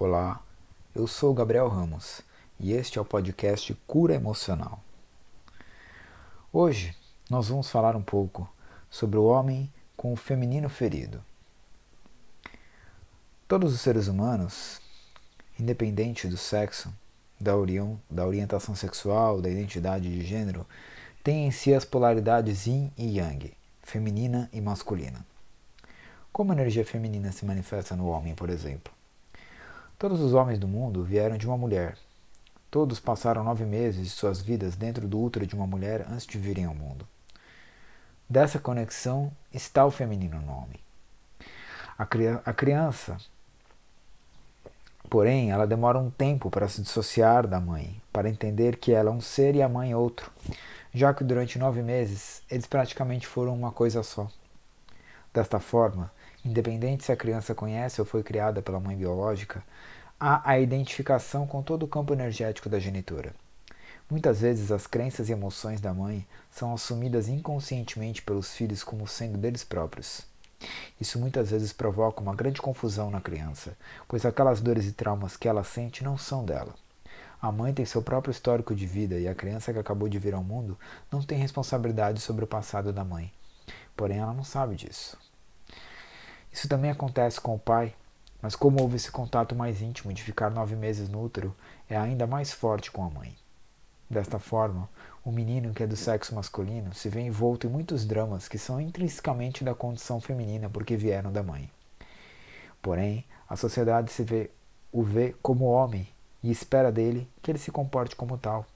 Olá, eu sou Gabriel Ramos e este é o podcast Cura Emocional. Hoje nós vamos falar um pouco sobre o homem com o feminino ferido. Todos os seres humanos, independente do sexo, da, da orientação sexual, da identidade de gênero, têm em si as polaridades yin e yang, feminina e masculina. Como a energia feminina se manifesta no homem, por exemplo? Todos os homens do mundo vieram de uma mulher. Todos passaram nove meses de suas vidas dentro do útero de uma mulher antes de virem ao mundo. Dessa conexão está o feminino no homem. A, a criança, porém, ela demora um tempo para se dissociar da mãe, para entender que ela é um ser e a mãe outro, já que durante nove meses eles praticamente foram uma coisa só. Desta forma, independente se a criança conhece ou foi criada pela mãe biológica, há a identificação com todo o campo energético da genitora. Muitas vezes as crenças e emoções da mãe são assumidas inconscientemente pelos filhos como sendo deles próprios. Isso muitas vezes provoca uma grande confusão na criança, pois aquelas dores e traumas que ela sente não são dela. A mãe tem seu próprio histórico de vida e a criança que acabou de vir ao mundo não tem responsabilidade sobre o passado da mãe. Porém, ela não sabe disso. Isso também acontece com o pai, mas como houve esse contato mais íntimo de ficar nove meses no útero, é ainda mais forte com a mãe. Desta forma, o menino que é do sexo masculino se vê envolto em muitos dramas que são intrinsecamente da condição feminina porque vieram da mãe. Porém, a sociedade se vê, o vê como homem e espera dele que ele se comporte como tal.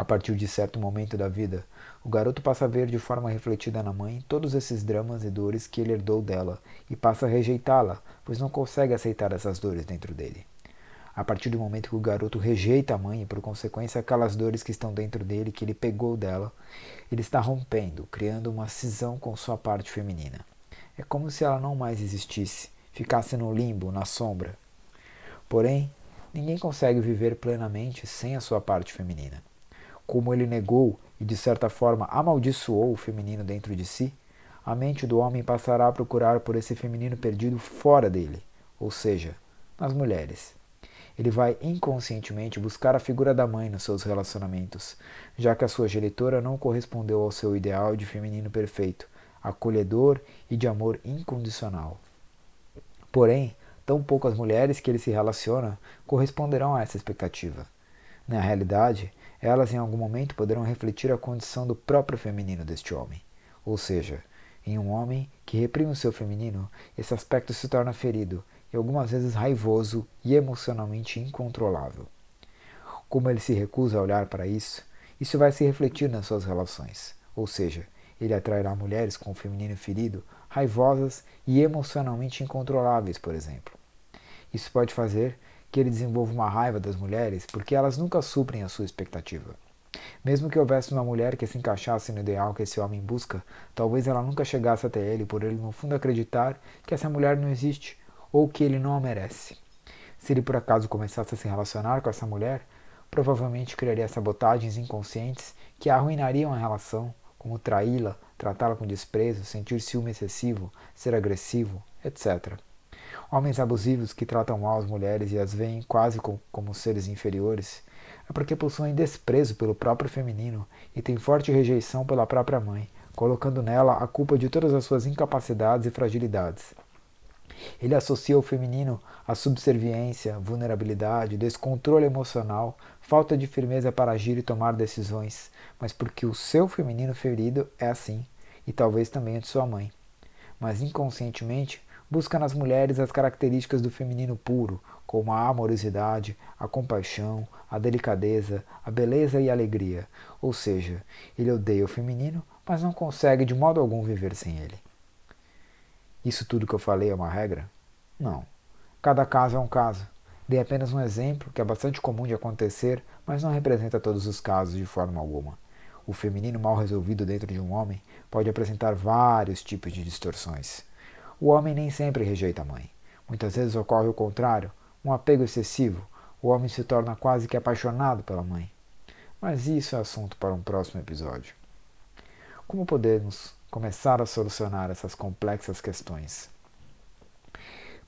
A partir de certo momento da vida, o garoto passa a ver de forma refletida na mãe todos esses dramas e dores que ele herdou dela e passa a rejeitá-la, pois não consegue aceitar essas dores dentro dele. A partir do momento que o garoto rejeita a mãe e, por consequência, aquelas dores que estão dentro dele, que ele pegou dela, ele está rompendo, criando uma cisão com sua parte feminina. É como se ela não mais existisse, ficasse no limbo, na sombra. Porém, ninguém consegue viver plenamente sem a sua parte feminina como ele negou e de certa forma amaldiçoou o feminino dentro de si, a mente do homem passará a procurar por esse feminino perdido fora dele, ou seja, nas mulheres. Ele vai inconscientemente buscar a figura da mãe nos seus relacionamentos, já que a sua genitora não correspondeu ao seu ideal de feminino perfeito, acolhedor e de amor incondicional. Porém, tão poucas mulheres que ele se relaciona corresponderão a essa expectativa. Na realidade, elas em algum momento poderão refletir a condição do próprio feminino deste homem. Ou seja, em um homem que reprime o seu feminino, esse aspecto se torna ferido e algumas vezes raivoso e emocionalmente incontrolável. Como ele se recusa a olhar para isso, isso vai se refletir nas suas relações, ou seja, ele atrairá mulheres com o feminino ferido, raivosas e emocionalmente incontroláveis, por exemplo. Isso pode fazer que ele desenvolva uma raiva das mulheres porque elas nunca suprem a sua expectativa. Mesmo que houvesse uma mulher que se encaixasse no ideal que esse homem busca, talvez ela nunca chegasse até ele por ele no fundo acreditar que essa mulher não existe ou que ele não a merece. Se ele por acaso começasse a se relacionar com essa mulher, provavelmente criaria sabotagens inconscientes que arruinariam a relação, como traí-la, tratá-la com desprezo, sentir ciúme excessivo, ser agressivo, etc. Homens abusivos que tratam mal as mulheres e as veem quase como seres inferiores é porque possuem desprezo pelo próprio feminino e têm forte rejeição pela própria mãe, colocando nela a culpa de todas as suas incapacidades e fragilidades. Ele associa o feminino à subserviência, vulnerabilidade, descontrole emocional, falta de firmeza para agir e tomar decisões, mas porque o seu feminino ferido é assim, e talvez também o de sua mãe. Mas inconscientemente busca nas mulheres as características do feminino puro, como a amorosidade, a compaixão, a delicadeza, a beleza e a alegria. Ou seja, ele odeia o feminino, mas não consegue de modo algum viver sem ele. Isso tudo que eu falei é uma regra? Não. Cada caso é um caso. Dei apenas um exemplo que é bastante comum de acontecer, mas não representa todos os casos de forma alguma. O feminino mal resolvido dentro de um homem pode apresentar vários tipos de distorções. O homem nem sempre rejeita a mãe. Muitas vezes ocorre o contrário, um apego excessivo. O homem se torna quase que apaixonado pela mãe. Mas isso é assunto para um próximo episódio. Como podemos começar a solucionar essas complexas questões?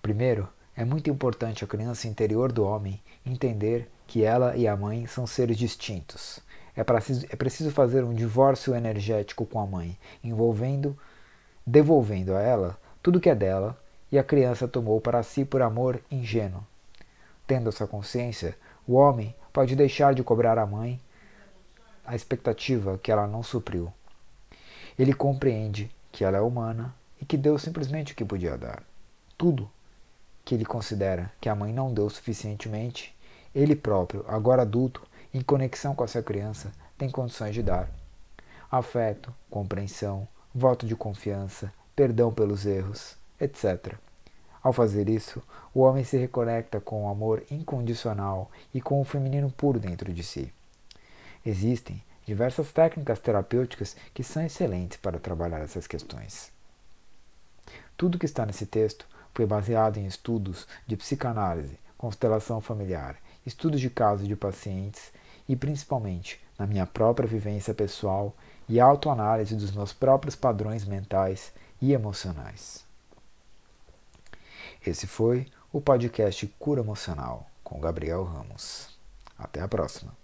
Primeiro, É muito importante a criança interior do homem entender que ela e a mãe são seres distintos. É preciso, é preciso fazer um divórcio energético com a mãe, envolvendo, devolvendo a ela tudo que é dela e a criança tomou para si por amor ingênuo. Tendo essa consciência, o homem pode deixar de cobrar à mãe a expectativa que ela não supriu. Ele compreende que ela é humana e que deu simplesmente o que podia dar. Tudo que ele considera que a mãe não deu suficientemente, ele próprio, agora adulto, em conexão com essa criança, tem condições de dar. Afeto, compreensão, voto de confiança, perdão pelos erros, etc. Ao fazer isso, o homem se reconecta com o amor incondicional e com o feminino puro dentro de si. Existem diversas técnicas terapêuticas que são excelentes para trabalhar essas questões. Tudo que está nesse texto foi baseado em estudos de psicanálise, constelação familiar, estudos de casos de pacientes e principalmente na minha própria vivência pessoal e autoanálise dos meus próprios padrões mentais e emocionais. Esse foi o podcast Cura Emocional com Gabriel Ramos. Até a próxima.